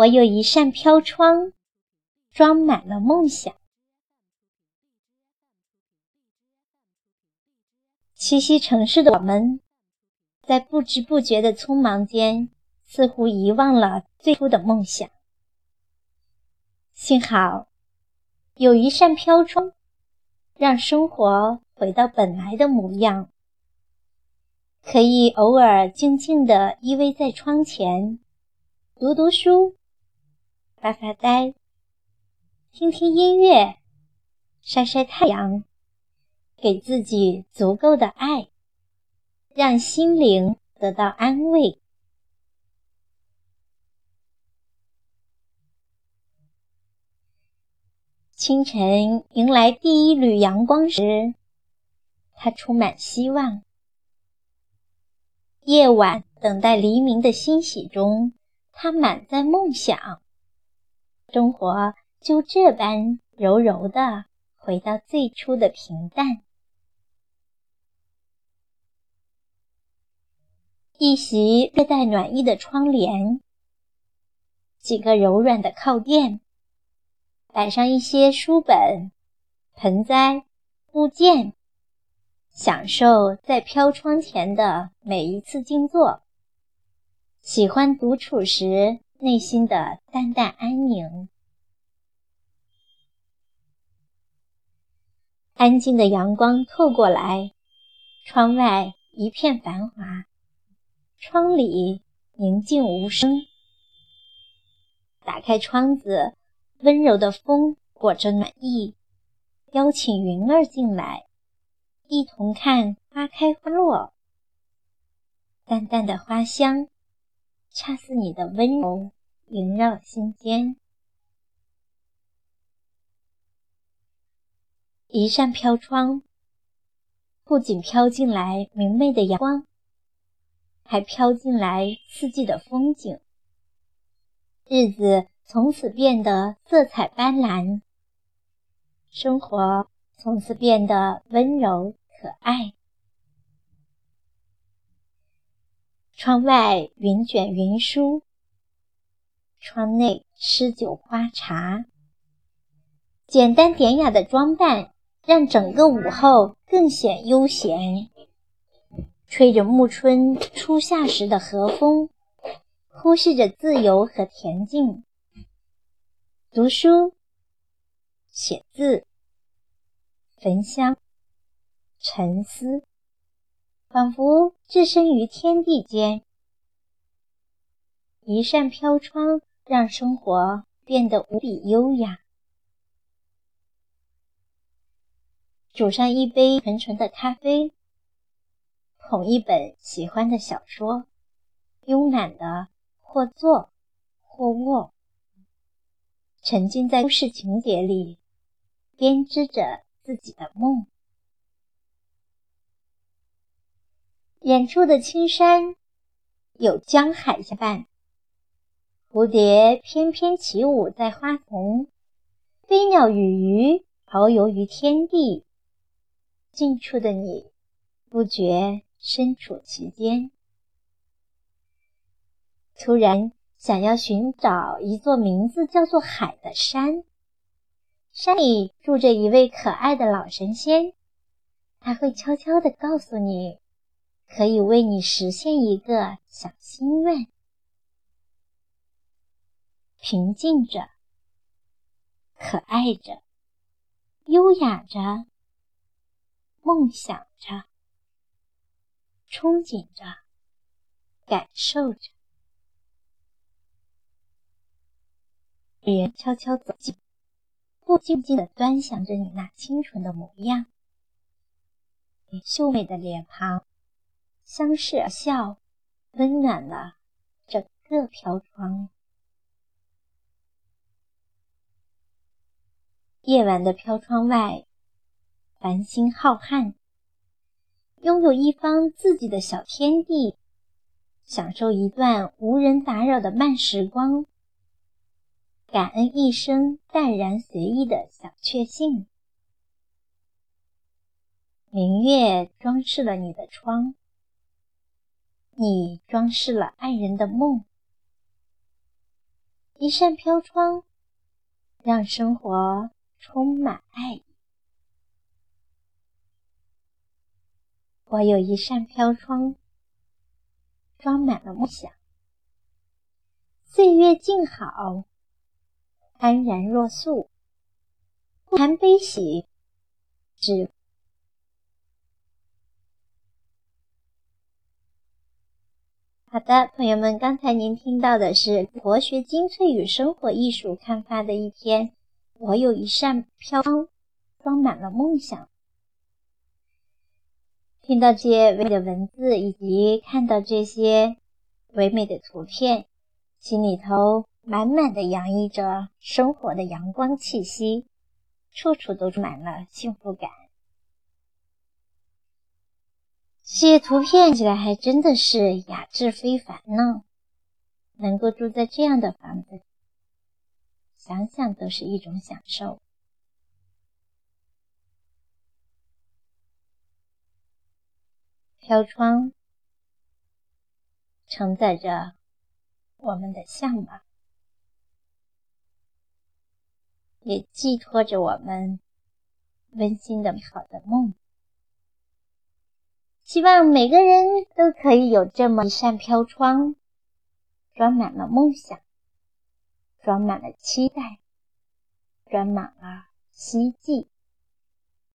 我有一扇飘窗，装满了梦想。栖息城市的我们，在不知不觉的匆忙间，似乎遗忘了最初的梦想。幸好，有一扇飘窗，让生活回到本来的模样。可以偶尔静静地依偎在窗前，读读书。发发呆，听听音乐，晒晒太阳，给自己足够的爱，让心灵得到安慰。清晨迎来第一缕阳光时，它充满希望；夜晚等待黎明的欣喜中，它满载梦想。生活就这般柔柔的回到最初的平淡。一袭略带暖意的窗帘，几个柔软的靠垫，摆上一些书本、盆栽、物件，享受在飘窗前的每一次静坐。喜欢独处时。内心的淡淡安宁，安静的阳光透过来，窗外一片繁华，窗里宁静无声。打开窗子，温柔的风裹着暖意，邀请云儿进来，一同看花开花落，淡淡的花香。恰似你的温柔萦绕心间，一扇飘窗，不仅飘进来明媚的阳光，还飘进来四季的风景。日子从此变得色彩斑斓，生活从此变得温柔可爱。窗外云卷云舒，窗内诗酒花茶。简单典雅的装扮，让整个午后更显悠闲。吹着暮春初夏时的和风，呼吸着自由和恬静。读书、写字、焚香、沉思。仿佛置身于天地间，一扇飘窗让生活变得无比优雅。煮上一杯纯纯的咖啡，捧一本喜欢的小说，慵懒的或坐或卧，沉浸在故事情节里，编织着自己的梦。远处的青山有江海相伴，蝴蝶翩翩起舞在花丛，飞鸟与鱼遨游于天地。近处的你，不觉身处其间。突然想要寻找一座名字叫做海的山，山里住着一位可爱的老神仙，他会悄悄地告诉你。可以为你实现一个小心愿。平静着，可爱着，优雅着，梦想着，憧憬着，感受着。女人悄悄走近，不静静的端详着你那清纯的模样，你秀美的脸庞。相视而笑，温暖了整个飘窗。夜晚的飘窗外，繁星浩瀚。拥有一方自己的小天地，享受一段无人打扰的慢时光，感恩一生淡然随意的小确幸。明月装饰了你的窗。你装饰了爱人的梦，一扇飘窗，让生活充满爱意。我有一扇飘窗，装满了梦想。岁月静好，安然若素，不谈悲喜，只。好的，朋友们，刚才您听到的是国学精粹与生活艺术刊发的一篇。我有一扇飘窗，装满了梦想。听到这些唯美的文字，以及看到这些唯美的图片，心里头满满的洋溢着生活的阳光气息，处处都充满了幸福感。这些图片起来还真的是雅致非凡呢，能够住在这样的房子，想想都是一种享受。飘窗承载着我们的向往，也寄托着我们温馨的美好的梦。希望每个人都可以有这么一扇飘窗，装满了梦想，装满了期待，装满了希冀。